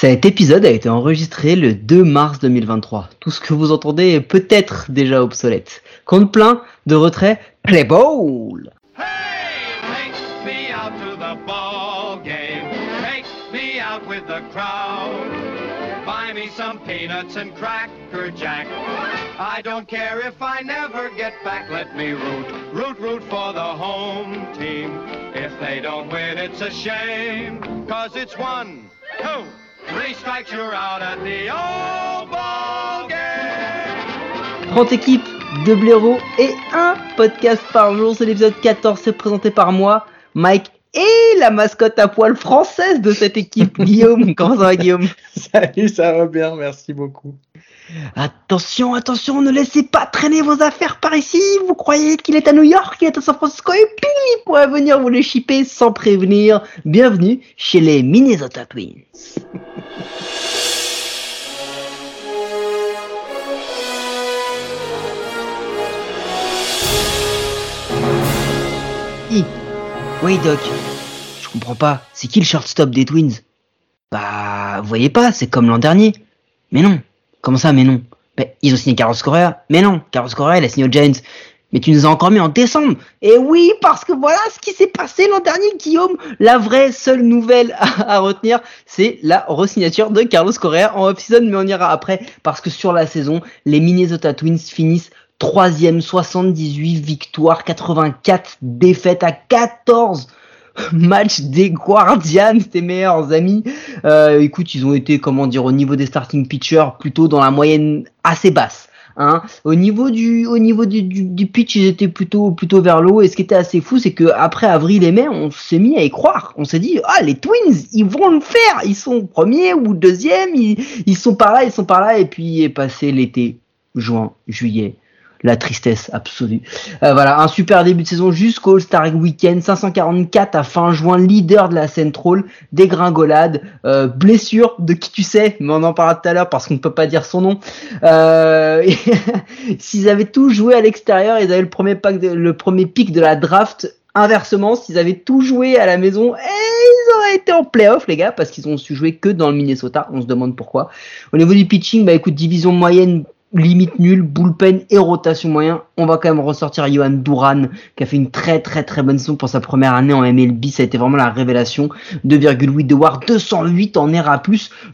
Cet épisode a été enregistré le 2 mars 2023. Tout ce que vous entendez est peut-être déjà obsolète. Compte plein de retrait, play ball Hey, take me out to the ball game. Take me out with the crowd. Buy me some peanuts and cracker jack. I don't care if I never get back. Let me root, root, root for the home team. If they don't win, it's a shame. Cause it's one, two, three strikes, you're out at the old ball game. 30 équipes, 2 blaireaux et un podcast par jour. C'est l'épisode 14, c'est présenté par moi, Mike et la mascotte à poil française de cette équipe, Guillaume. Comment ça va Guillaume Salut, ça va bien, merci beaucoup. Attention, attention, ne laissez pas traîner vos affaires par ici. Vous croyez qu'il est à New York, qu'il est à San Francisco et puis il pourrait venir vous les chipper sans prévenir. Bienvenue chez les Minnesota Twins. Oui Doc, je comprends pas, c'est qui le shortstop des Twins? Bah, vous voyez pas, c'est comme l'an dernier. Mais non, comment ça, mais non? Ben, Ils ont signé Carlos Correa, mais non, Carlos Correa, il a signé aux Giants. Mais tu nous as encore mis en décembre. Et oui, parce que voilà ce qui s'est passé l'an dernier, Guillaume. La vraie seule nouvelle à, à retenir, c'est la resignature de Carlos Correa en off-season, mais on ira après, parce que sur la saison, les Minnesota Twins finissent troisième, 78 victoires, 84 défaites à 14 matchs des Guardians, tes meilleurs amis. Euh, écoute, ils ont été, comment dire, au niveau des starting pitchers, plutôt dans la moyenne assez basse. Hein. Au niveau du, au niveau du, du, pitch, ils étaient plutôt, plutôt vers le haut. Et ce qui était assez fou, c'est que après avril et mai, on s'est mis à y croire. On s'est dit, ah, les Twins, ils vont le faire. Ils sont premiers ou deuxième. Ils, ils sont par là, ils sont par là. Et puis est passé l'été, juin, juillet la tristesse absolue. Euh, voilà, un super début de saison jusqu'au All-Star Weekend, 544 à fin juin, leader de la Central, dégringolade, euh, blessure de qui tu sais, mais on en parlera tout à l'heure parce qu'on ne peut pas dire son nom. Euh, S'ils avaient tout joué à l'extérieur, ils avaient le premier, pack de, le premier pic de la draft. Inversement, s'ils avaient tout joué à la maison, eh, ils auraient été en playoff, les gars, parce qu'ils ont su jouer que dans le Minnesota. On se demande pourquoi. Au niveau du pitching, bah écoute, division moyenne limite nul, bullpen et rotation moyen. On va quand même ressortir Johan Duran qui a fait une très très très bonne saison pour sa première année en MLB. Ça a été vraiment la révélation. 2,8 de WAR, 208 en ERA+,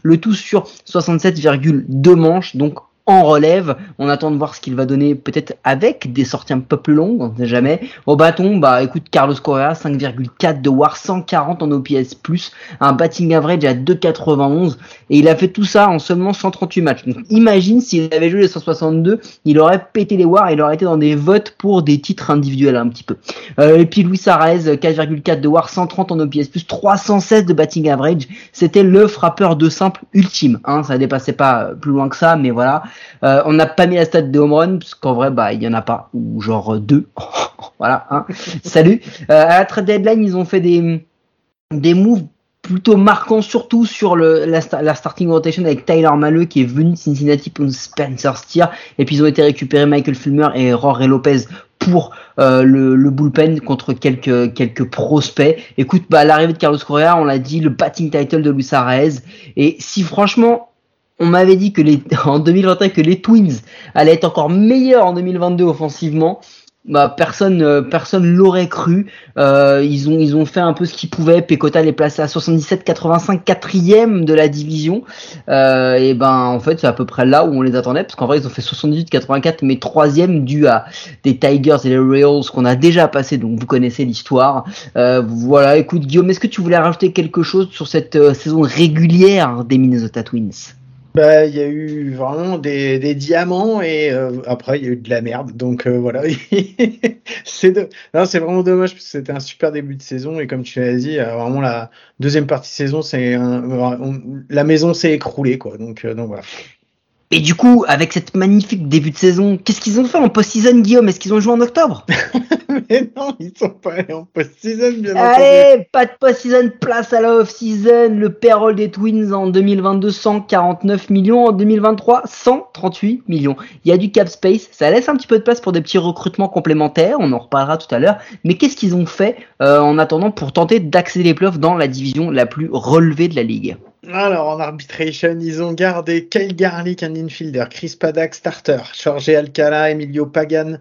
le tout sur 67,2 manches. Donc en relève. On attend de voir ce qu'il va donner peut-être avec des sorties un peu plus longues, on ne sait jamais. Au bâton, bah écoute, Carlos Correa, 5,4 de WAR, 140 en OPS+, un batting average à 2,91 et il a fait tout ça en seulement 138 matchs. Donc imagine s'il avait joué les 162, il aurait pété les WAR, il aurait été dans des votes pour des titres individuels un petit peu. Euh, et puis Luis Arraez, 4,4 de WAR, 130 en OPS+, 316 de batting average. C'était le frappeur de simple ultime. Hein, ça dépassait pas plus loin que ça, mais voilà. Euh, on n'a pas mis la stat de home run parce qu'en vrai bah il y en a pas ou genre deux. voilà. Hein. Salut. Euh, à la trade deadline ils ont fait des des moves plutôt marquants surtout sur le la, starting rotation avec Tyler Maleux qui est venu de Cincinnati pour Spencer Steer et puis ils ont été récupérés Michael Fulmer et Rory Lopez pour euh, le, le, bullpen contre quelques quelques prospects. Écoute, bah l'arrivée de Carlos Correa, on l'a dit, le batting title de Luis Arraez et si franchement on m'avait dit que les, en 2021 que les Twins allaient être encore meilleurs en 2022 offensivement. Bah, personne, euh, personne l'aurait cru. Euh, ils ont, ils ont fait un peu ce qu'ils pouvaient. Pecota les placé à 77-85, quatrième de la division. Euh, et ben, en fait, c'est à peu près là où on les attendait, parce qu'en vrai, ils ont fait 78-84, mais troisième dû à des Tigers et les Royals qu'on a déjà passé. Donc, vous connaissez l'histoire. Euh, voilà. Écoute, Guillaume, est-ce que tu voulais rajouter quelque chose sur cette saison régulière des Minnesota Twins? Bah, il y a eu vraiment des, des diamants et euh, après il y a eu de la merde. Donc euh, voilà, c'est de... c'est vraiment dommage parce que c'était un super début de saison et comme tu l'as dit, euh, vraiment la deuxième partie de saison, c'est un... la maison s'est écroulée quoi. Donc donc voilà. Et du coup, avec cette magnifique début de saison, qu'est-ce qu'ils ont fait en post-season, Guillaume? Est-ce qu'ils ont joué en octobre? Mais non, ils sont pas allés en post-season, bien Allez, entendu. pas de post-season, place à la off-season. Le payroll des Twins en 2022, 149 millions. En 2023, 138 millions. Il y a du cap space. Ça laisse un petit peu de place pour des petits recrutements complémentaires. On en reparlera tout à l'heure. Mais qu'est-ce qu'ils ont fait euh, en attendant pour tenter d'accéder les playoffs dans la division la plus relevée de la ligue? Alors, en arbitration, ils ont gardé Kyle Garlick, un infielder, Chris Paddock, starter, Jorge Alcala, Emilio Pagan,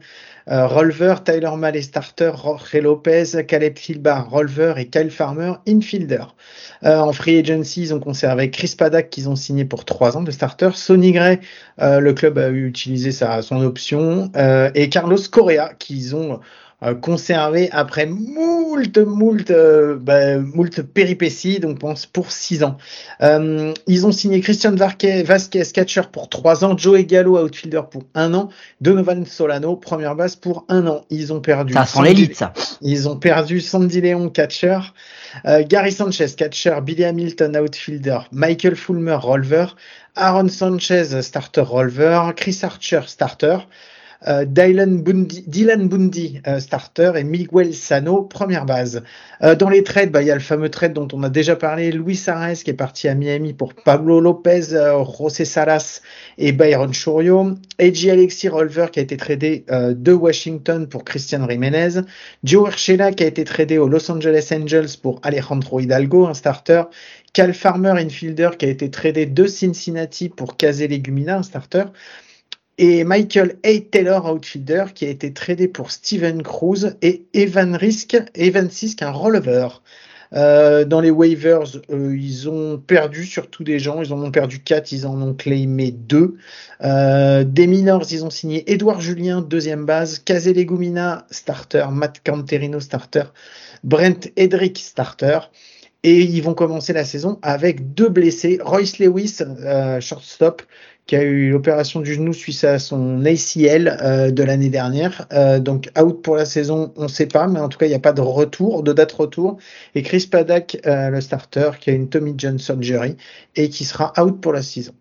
euh, Rolver, Tyler Mallet, starter, Jorge Lopez, Caleb Filbar, Rolver et Kyle Farmer, infielder. Euh, en free agency, ils ont conservé Chris Paddock qu'ils ont signé pour trois ans de starter, Sonny Gray, euh, le club a utilisé sa, son option, et Carlos Correa qu'ils ont euh, conservé après moult, moult, euh, bah, moult péripéties, donc pense pour 6 ans. Euh, ils ont signé Christian Vasquez, catcher pour 3 ans, Joey Gallo, outfielder pour 1 an, Donovan Solano, première base pour 1 an. Ils ont perdu. Ça sent l'élite, ça. Ils ont perdu Sandy Leon, catcher, Gary Sanchez, catcher, Billy Hamilton, outfielder, Michael Fulmer, roller, Aaron Sanchez, starter, roller, Chris Archer, starter. Euh, Dylan Bundy, euh, starter et Miguel Sano première base. Euh, dans les trades, bah, il y a le fameux trade dont on a déjà parlé, Luis Arraez qui est parti à Miami pour Pablo Lopez, José Salas et Byron Churio, AJ Alexis Rolver qui a été tradé de Washington pour Christian Jiménez, Joe Urshela qui a été tradé aux Los Angeles Angels pour Alejandro Hidalgo, un starter, Cal Farmer, infielder, qui a été tradé de Cincinnati pour Casey Legumina, un starter et Michael A. Taylor, outfielder, qui a été tradé pour Steven Cruz, et Evan Risk, Evan Sisk, un rollover. Euh, dans les waivers, euh, ils ont perdu surtout des gens. Ils en ont perdu 4, ils en ont claimé 2. Euh, des minors, ils ont signé Edouard Julien, deuxième base, Legumina, starter, Matt Canterino, starter, Brent Edrick, starter. Et ils vont commencer la saison avec deux blessés. Royce Lewis, shortstop, qui a eu l'opération du genou suite à son ACL euh, de l'année dernière. Euh, donc out pour la saison, on ne sait pas, mais en tout cas, il n'y a pas de retour, de date retour. Et Chris Paddock, euh, le starter, qui a une Tommy John surgery et qui sera out pour la saison.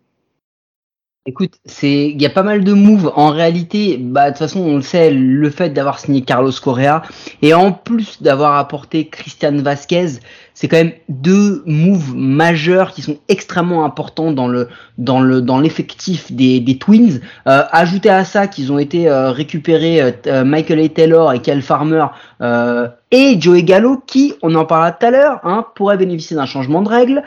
Écoute, c'est il y a pas mal de moves. En réalité, bah de toute façon, on le sait, le fait d'avoir signé Carlos Correa et en plus d'avoir apporté Christian Vasquez, c'est quand même deux moves majeurs qui sont extrêmement importants dans le dans le dans l'effectif des, des Twins. Euh, à ça qu'ils ont été euh, récupérés euh, euh, Michael A. Taylor et Cal Farmer et Joey Gallo qui, on en parlera tout à l'heure, hein, pourrait bénéficier d'un changement de règle.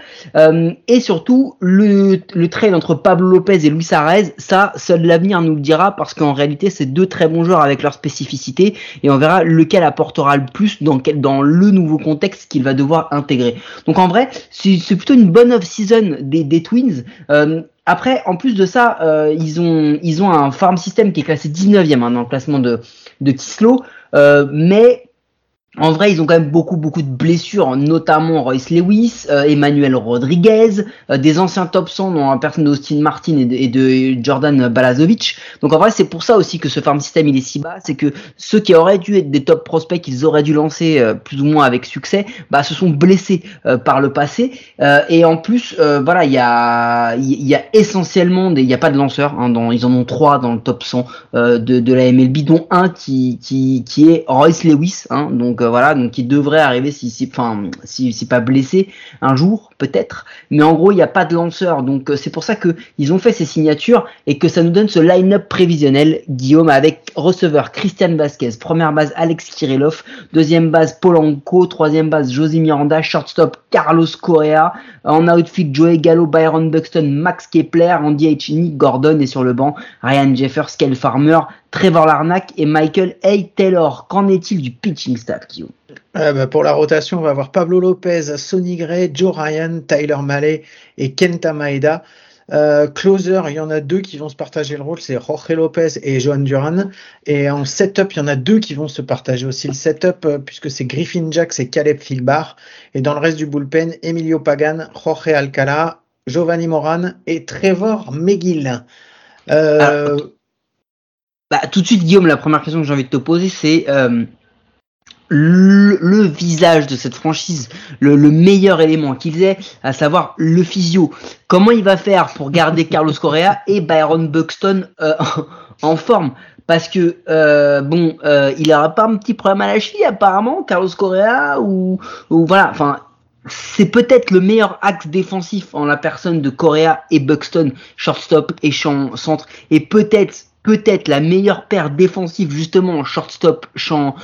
et surtout le, le trade entre Pablo Lopez et Luis Arez, ça seul l'avenir nous le dira parce qu'en réalité c'est deux très bons joueurs avec leur spécificité et on verra lequel apportera le plus dans, quel, dans le nouveau contexte qu'il va devoir intégré. Donc en vrai, c'est plutôt une bonne off-season des, des, Twins. Euh, après, en plus de ça, euh, ils ont ils ont un farm system qui est classé 19e hein, dans le classement de de Kislo, euh, mais en vrai, ils ont quand même beaucoup beaucoup de blessures, notamment Royce Lewis, euh, Emmanuel Rodriguez, euh, des anciens top 100 dont la personne d'Austin Martin et de, Jordan Balazovic. Donc en vrai, c'est pour ça aussi que ce farm system il est si bas, c'est que ceux qui auraient dû être des top prospects qu'ils auraient dû lancer euh, plus ou moins avec succès, bah se sont blessés par le passé. et en plus, voilà, il y a essentiellement il y a pas de lanceurs, hein, dans, ils en ont trois dans le top 100 de, de la MLB, dont un qui qui qui est Royce Lewis, hein, donc voilà, donc il devrait arriver si, si, enfin, pas blessé un jour peut-être, mais en gros il n'y a pas de lanceur, donc euh, c'est pour ça que ils ont fait ces signatures et que ça nous donne ce line-up prévisionnel, Guillaume, avec receveur Christian Vasquez, première base Alex Kirillov, deuxième base Polanco, troisième base José Miranda, shortstop Carlos Correa, en outfit Joey Gallo, Byron Buxton, Max Kepler, en DH Gordon et sur le banc Ryan Jeffers, Kel Farmer, Trevor Larnack et Michael A. Taylor. Qu'en est-il du pitching staff, Guillaume? Euh, bah, Pour la rotation, on va avoir Pablo Lopez, Sonny Gray, Joe Ryan, Tyler Mallet et Kenta Maeda. Euh, closer, il y en a deux qui vont se partager le rôle, c'est Jorge Lopez et Johan Duran. Et en setup, il y en a deux qui vont se partager aussi le setup, euh, puisque c'est Griffin Jacks et Caleb Filbar. Et dans le reste du bullpen, Emilio Pagan, Jorge Alcala, Giovanni Moran et Trevor McGill. Euh, bah, tout de suite, Guillaume, la première question que j'ai envie de te poser, c'est euh, le, visage de cette franchise, le, meilleur élément qu'ils aient, à savoir le physio. Comment il va faire pour garder Carlos Correa et Byron Buxton euh, en forme? Parce que euh, bon, il aura pas un petit problème à la cheville apparemment, Carlos Correa ou, ou voilà, enfin c'est peut-être le meilleur axe défensif en la personne de Correa et Buxton, shortstop et champ centre, et peut-être peut-être la meilleure paire défensive justement en shortstop champ,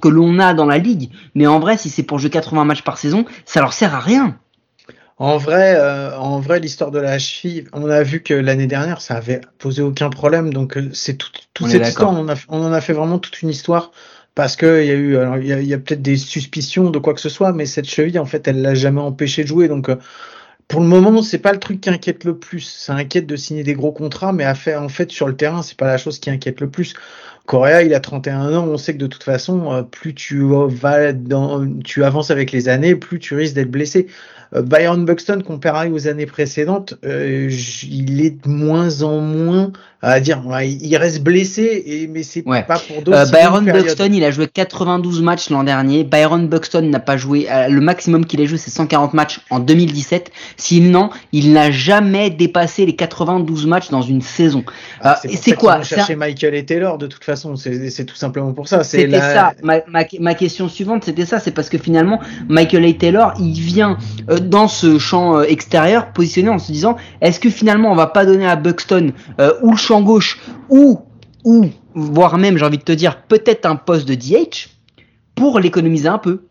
que l'on a dans la ligue. Mais en vrai, si c'est pour jouer 80 matchs par saison, ça leur sert à rien. En vrai, euh, en vrai, l'histoire de la cheville, on a vu que l'année dernière, ça avait posé aucun problème. Donc euh, c'est tout, toute cette histoire, on en, a, on en a fait vraiment toute une histoire parce que il y a eu, alors il y a, il y a peut-être des suspicions de quoi que ce soit, mais cette cheville, en fait, elle l'a jamais empêché de jouer. Donc euh, pour le moment, c'est pas le truc qui inquiète le plus. Ça inquiète de signer des gros contrats, mais à en fait, sur le terrain, c'est pas la chose qui inquiète le plus. Correa, il a 31 ans. On sait que de toute façon, euh, plus tu vas dans, tu avances avec les années, plus tu risques d'être blessé. Euh, Byron Buxton, comparé aux années précédentes, euh, il est de moins en moins à dire, il reste blessé, et, mais c'est Ouais. pas pour d'autres. Euh, Byron Buxton, il a joué 92 matchs l'an dernier. Byron Buxton n'a pas joué. le maximum qu'il ait joué, c'est 140 matchs en 2017. Sinon, il n'a jamais dépassé les 92 matchs dans une saison. Ah, c'est quoi C'est un- chercher Michael et Taylor de toute façon, c'est c'est tout simplement pour ça. C'était la- ça. Ma, ma, ma question suivante, c'était ça. C'est parce que finalement, Michael A. Taylor, il vient euh, dans ce champ euh, extérieur positionné en se disant, est-ce que finalement on va pas donner à Buxton euh, ou le champ gauche ou ou voire même, j'ai envie de te dire, peut-être un poste de DH pour l'économiser un peu?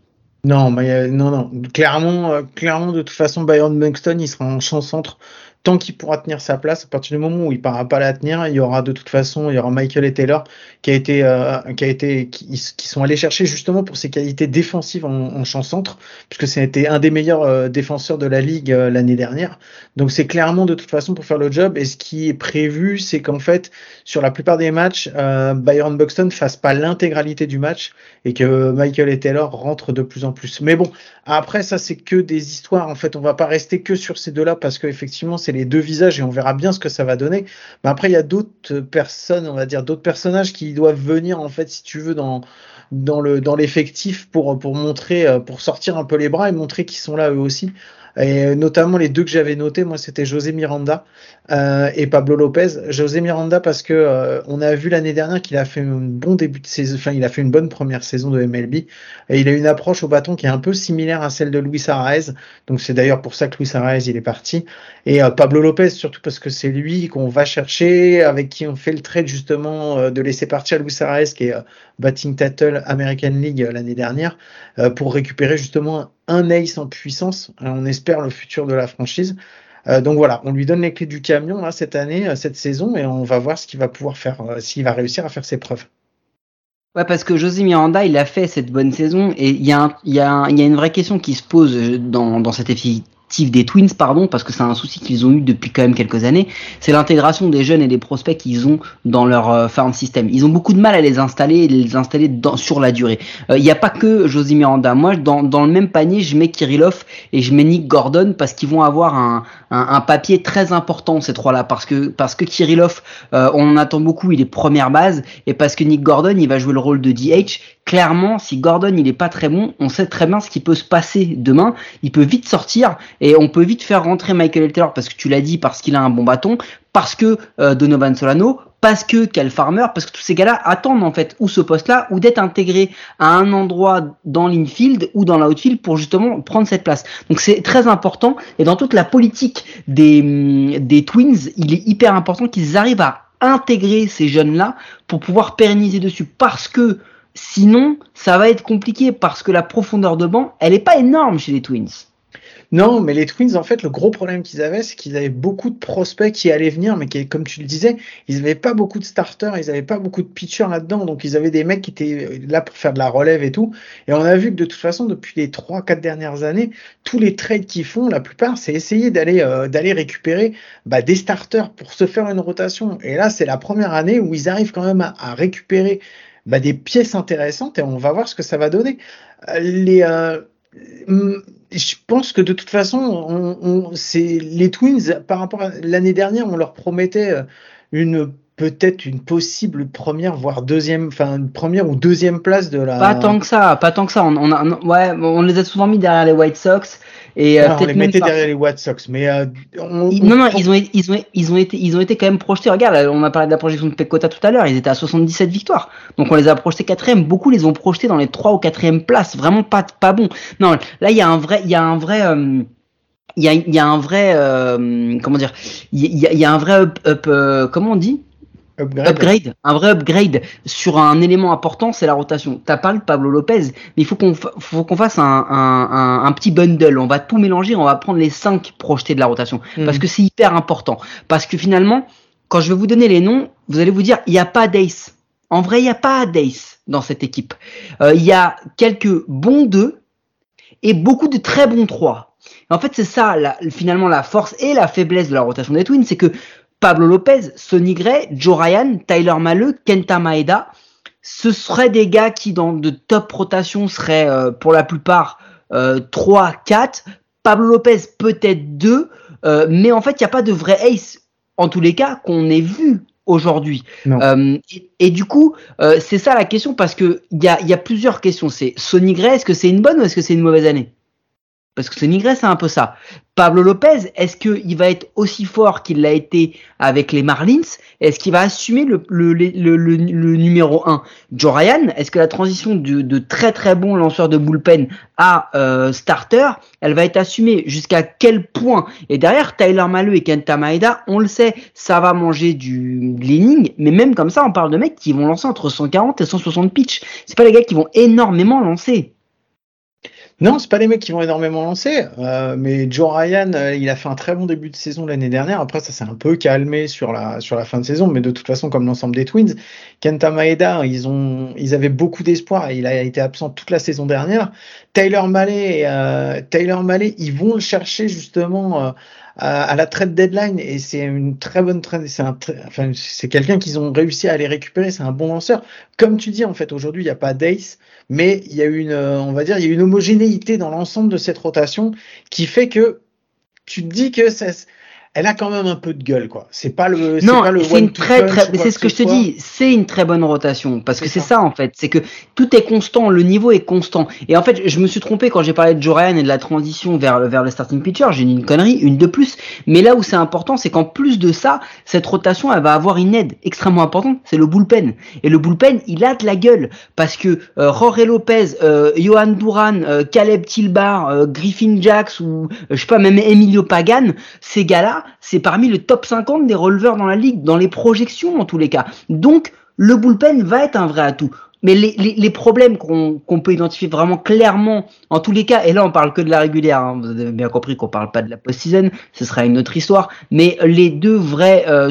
Non, mais euh, non, non. Clairement, euh, clairement, de toute façon, Byron Buxton, il sera en champ centre tant qu'il pourra tenir sa place. À partir du moment où il ne pourra pas la tenir, il y aura de toute façon, il y aura Michael et Taylor qui a été, euh, qui a été, qui, sont allés chercher justement pour ses qualités défensives en, en champ centre, puisque c'était un des meilleurs euh, défenseurs de la ligue euh, l'année dernière. Donc c'est clairement de toute façon pour faire le job. Et ce qui est prévu, c'est qu'en fait, sur la plupart des matchs, euh, Byron Buxton fasse pas l'intégralité du match et que Michael et Taylor rentrent de plus en plus. Mais bon, après ça c'est que des histoires. En fait, on va pas rester que sur ces deux-là parce qu'effectivement c'est les deux visages et on verra bien ce que ça va donner. Mais après il y a d'autres personnes, on va dire d'autres personnages qui doivent venir en fait, si tu veux, dans dans le dans l'effectif pour pour montrer, euh, pour sortir un peu les bras et montrer qu'ils sont là eux aussi. Et notamment les deux que j'avais notés, moi c'était José Miranda euh, et Pablo Lopez. José Miranda parce que euh, on a vu l'année dernière qu'il a fait un bon début de saison, enfin il a fait une bonne première saison de MLB et il a une approche au bâton qui est un peu similaire à celle de Luis Arraez. Donc c'est d'ailleurs pour ça que Luis Arraez il est parti. Et euh, Pablo Lopez surtout parce que c'est lui qu'on va chercher, avec qui on fait le trade justement euh, de laisser partir Luis Arraez qui est euh, batting title American League euh, l'année dernière euh, pour récupérer justement un ace en puissance. Euh, on espère le futur de la franchise. Euh, donc voilà, on lui donne les clés du camion là, cette année, euh, cette saison, et on va voir ce qu'il va pouvoir faire, euh, s'il va réussir à faire ses preuves. Ouais, parce que José Miranda, il a fait cette bonne saison et il y, a une vraie question qui se pose dans, dans cet des Twins, pardon, parce que c'est un souci qu'ils ont eu depuis quand même quelques années, c'est l'intégration des jeunes et des prospects qu'ils ont dans leur euh, farm system. Ils ont beaucoup de mal à les installer et les installer dans, sur la durée. Euh, Il n'y a pas que José Miranda. Moi, dans, dans le même panier, je mets Kirillov et je mets Nick Gordon parce qu'ils vont avoir un, un, un papier très important ces trois-là, parce que parce que Kirillov, euh, on en attend beaucoup, il est première base, et parce que Nick Gordon, il va jouer le rôle de DH. Clairement, si Gordon il est pas très bon, on sait très bien ce qui peut se passer demain. Il peut vite sortir et on peut vite faire rentrer Michael Taylor parce que tu l'as dit, parce qu'il a un bon bâton, parce que euh, Donovan Solano, parce que Cal Farmer, parce que tous ces gars-là attendent en fait ou ce poste-là ou d'être intégrés à un endroit dans l'infield ou dans l'outfield pour justement prendre cette place. Donc c'est très important et dans toute la politique des, hum, des Twins, il est hyper important qu'ils arrivent à intégrer ces jeunes-là pour pouvoir pérenniser dessus parce que sinon ça va être compliqué parce que la profondeur de banc elle est pas énorme chez les Twins. Non, mais les Twins, en fait, le gros problème qu'ils avaient, c'est qu'ils avaient beaucoup de prospects qui allaient venir, mais qui, comme tu le disais, ils n'avaient pas beaucoup de starters, ils n'avaient pas beaucoup de pitchers là-dedans, donc ils avaient des mecs qui étaient là pour faire de la relève et tout. Et on a vu que de toute façon, depuis les trois, quatre dernières années, tous les trades qu'ils font, la plupart, c'est essayer d'aller euh, récupérer bah, des starters pour se faire une rotation. Et là, c'est la première année où ils arrivent quand même à récupérer bah, des pièces intéressantes et on va voir ce que ça va donner. Euh, Les euh, je pense que de toute façon, on, on, les Twins par rapport à l'année dernière, on leur promettait euh, une peut-être une possible première voire deuxième, enfin une première ou deuxième place de la. Pas tant que ça, pas tant que ça. On, on a, ouais, on les a souvent mis derrière les White Sox. Et euh, on les mettait par... derrière les White Sox, mais euh, on, ils, non, non, ils ont, ils ont, ils ont été, ils ont été quand même projetés. Regarde, on a parlé de la projection de Pecota tout à l'heure. Ils étaient à 77 victoires, donc on les a projetés quatrième. Beaucoup les ont projetés dans les trois ou quatrième places. Vraiment pas, pas bon. Non, là il y a un vrai, il y a un vrai. Euh, il y a, il y a un vrai, euh, comment dire, il y a, il y a un vrai up, up euh, comment on dit? Upgrade. un vrai upgrade sur un élément important, c'est la rotation. T'as parlé de Pablo Lopez, mais il faut qu'on faut qu'on fasse un, un, un, petit bundle. On va tout mélanger, on va prendre les cinq projetés de la rotation hmm. parce que c'est hyper important. Parce que finalement, quand je vais vous donner les noms, vous allez vous dire il n'y a pas d'Ace. En vrai, il n'y a pas d'Ace dans cette équipe. Euh, il y a quelques bons deux et beaucoup de très bons trois. En fait, c'est ça finalement la force et la faiblesse de la rotation des Twins, c'est que Pablo Lopez, Sonny Gray, Joe Ryan, Tyler Maleux, Kenta Maeda, ce seraient des gars qui dans de top rotation seraient euh, pour la plupart euh, 3, 4. Pablo Lopez peut-être 2, euh, mais en fait il n'y a pas de vrai ace en tous les cas qu'on ait vu aujourd'hui. Euh, et, du coup, c'est ça la question parce que il y a, y a, plusieurs questions. C'est Sonny Gray, est-ce que c'est une bonne ou est-ce que c'est une mauvaise année? Parce que Gray, c'est un peu ça. Pablo Lopez, est-ce qu'il va être aussi fort qu'il l'a été avec les Marlins? Est-ce qu'il va assumer le, numéro 1 Joe Ryan, est-ce que la transition de, de, très très bon lanceur de bullpen à euh, starter, elle va être assumée? Jusqu'à quel point? Et derrière, Tyler Maleu et Kenta Maeda, on le sait, ça va manger du l'inning, mais même comme ça, on parle de mecs qui vont lancer entre 140 et 160 pitch. C'est pas les gars qui vont énormément lancer. Non, c'est pas les mecs qui vont énormément lancer, euh, mais Joe Ryan, euh, il a fait un très bon début de saison l'année dernière. Après, ça s'est un peu calmé sur la fin de saison, mais de toute façon, comme l'ensemble des Twins, Kenta Maeda, ils ont ils avaient beaucoup d'espoir. Il a été absent toute la saison dernière. Taylor Mallet, euh, Taylor Mallet, ils vont le chercher justement. À, la trade deadline et c'est une très bonne trade. C'est un, enfin, c'est quelqu'un qu'ils ont réussi à aller récupérer. C'est un bon lanceur. Comme tu dis, en fait, aujourd'hui, il n'y a pas d'Ace mais il y a une, euh, on va dire, il y a une homogénéité dans l'ensemble de cette rotation qui fait que tu te dis que ça, elle a quand même un peu de gueule, quoi. C'est pas le, le c'est une très très, c'est ce que, je te dis, c'est une très bonne rotation parce que c'est ça. en fait, c'est que tout est constant, le niveau est constant. Et en fait, je me suis trompé quand j'ai parlé de Joran et de la transition vers le vers le starting pitcher. J'ai une connerie, une de plus. Mais là où c'est important, c'est qu'en plus de ça, cette rotation, elle va avoir une aide extrêmement importante, c'est le bullpen. Et le bullpen, il a de la gueule parce que euh, Jorge Lopez, euh, Johan Duran, euh, Caleb Tilbar, euh, Griffin Jacks ou je sais pas même Emilio Pagan, ces gars-là c'est parmi le top 50 des releveurs dans la ligue, dans les projections en tous les cas. Donc, le bullpen va être un vrai atout. Mais les, problèmes qu'on peut identifier vraiment clairement, en tous les cas, et là on parle que de la régulière, hein, vous avez bien compris qu'on parle pas de la post-season, ce sera une autre histoire, mais les deux vraies euh,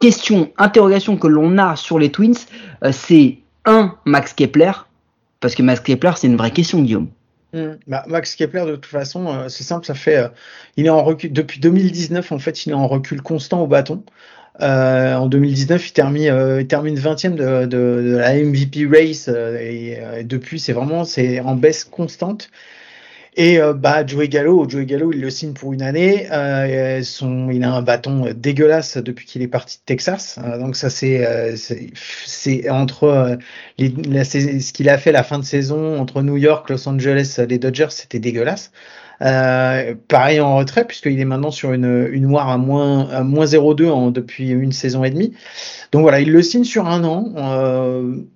questions, interrogations que l'on a sur les Twins, euh, c'est un, Max Kepler, parce que Max Kepler c'est une vraie question Guillaume. Bah, Max Kepler, de toute façon, euh, c'est simple, ça fait, euh, il est en recul depuis 2019. En fait, il est en recul constant au bâton. Euh, en 2019, il termine, il termine 20e de, de, la MVP race et, depuis, c'est vraiment, c'est en baisse constante. Et euh, bah, Joey Gallo, Joey Gallo, il le signe pour une année. Euh, son, il a un bâton dégueulasse depuis qu'il est parti de Texas. Euh, donc ça, c'est euh, c'est entre les, ce qu'il a fait la fin de saison entre New York, Los Angeles, les Dodgers, c'était dégueulasse. pareil en retrait puisqu'il est maintenant sur une, une noire à moins, à moins 0,2 depuis une saison et demie. Donc voilà, il le signe sur un an,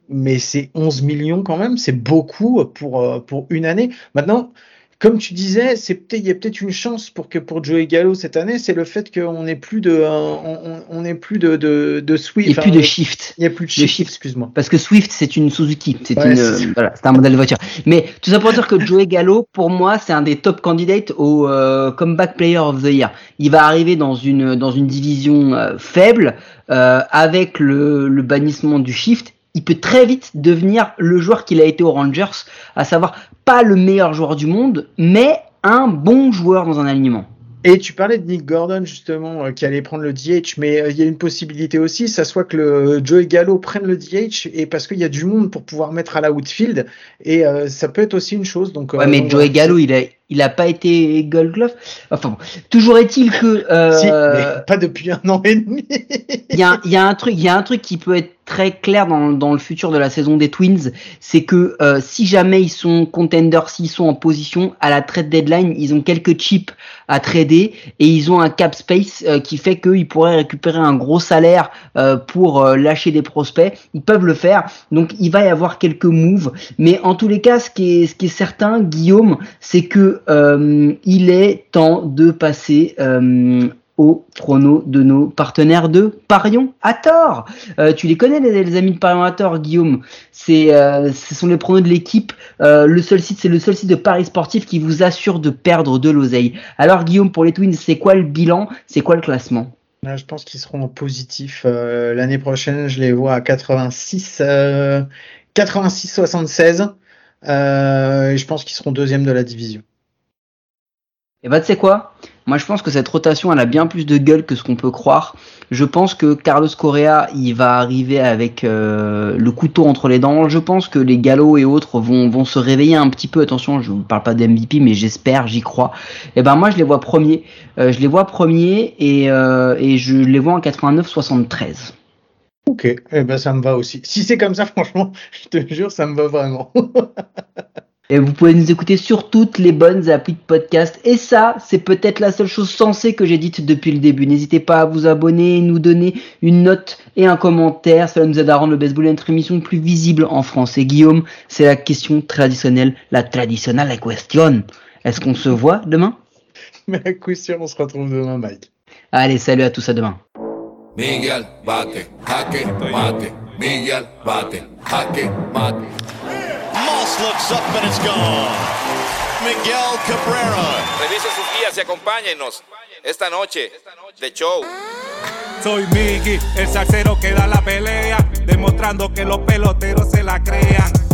mais c'est 11 millions quand même, c'est beaucoup pour, pour une année. Maintenant, comme tu disais, c'est peut-être il y a peut-être une chance pour que pour Joey Gallo cette année, c'est le fait qu'on n'ait plus de on, on plus de de, de Swift. Il n'y a plus de shift. Il n'y a plus de shift. excuse-moi. Parce que Swift c'est une Suzuki, c'est une euh, voilà, c'est un modèle de voiture. Mais tout ça pour dire que Joey Gallo, pour moi, c'est un des top candidates au euh, comeback player of the year. Il va arriver dans une dans une division euh, faible avec le, le bannissement du shift il peut très vite devenir le joueur qu'il a été aux Rangers, à savoir pas le meilleur joueur du monde, mais un bon joueur dans un alignement. Et tu parlais de Nick Gordon justement euh, qui allait prendre le DH, mais euh, il y a une possibilité aussi, ça soit que le Joey Gallo prenne le DH et parce qu'il y a du monde pour pouvoir mettre à la outfield et euh, ça peut être aussi une chose. Donc, ouais, mais Joey Gallo, il a il a pas été Gold Glove? Enfin bon. toujours est-il que si, mais pas depuis un an et demi. Il y a, y a un truc, il y a un truc qui peut être très clair dans, dans le futur de la saison des Twins, c'est que euh, si jamais ils sont contenders, s'ils sont en position à la trade deadline, ils ont quelques chips à trader et ils ont un cap space euh, qui fait qu'ils pourraient récupérer un gros salaire euh, pour lâcher des prospects. Ils peuvent le faire, donc il va y avoir quelques moves. Mais en tous les cas, ce qui est, ce qui est certain, Guillaume, c'est que il est temps de passer au prono de nos partenaires de Parion à tort. Euh, tu les connais les, amis de Parion à tort, Guillaume? Euh, ce sont les pronos de l'équipe. Euh, le site, c'est le seul site de paris sportif qui vous assure de perdre de l'oseille. Alors Guillaume, pour les Twins, c'est quoi le bilan? C'est quoi le classement? Je pense qu'ils seront en positif l'année prochaine. Je les vois à 86, 86-76. et je pense qu'ils seront deuxième de la division. Et bah tu sais quoi? Moi je pense que cette rotation elle a bien plus de gueule que ce qu'on peut croire. Je pense que Carlos Correa il va arriver avec euh, le couteau entre les dents. Je pense que les Gallo et autres vont, vont se réveiller un petit peu. Attention, je ne parle pas d'MVP mais j'espère, j'y crois. Et ben moi je les vois premiers. Euh, je les vois premiers et, euh, et je les vois en 89-73. Ok, eh ben ça me va aussi. Si c'est comme ça, franchement, je te jure, ça me va vraiment. Et vous pouvez nous écouter sur toutes les bonnes applis de podcast. Et ça, c'est peut-être la seule chose sensée que j'ai dite depuis le début. N'hésitez pas à vous abonner, nous donner une note et un commentaire. Cela nous aide à rendre le baseball notre émission plus visible en France. Et Guillaume, c'est la question traditionnelle, la traditionnelle question. Est-ce qu'on se voit demain? Mais à coup sûr, on se retrouve demain, Mike. Allez, salut à tous, à demain. Miguel, bate, jaque, mate. Miguel, bate, jaque, mate. Looks up and it's gone. Miguel Cabrera. Revise sus guías y acompáñenos esta noche de show. Soy Miggy, el salsero que da la pelea, demostrando que los peloteros se la crean.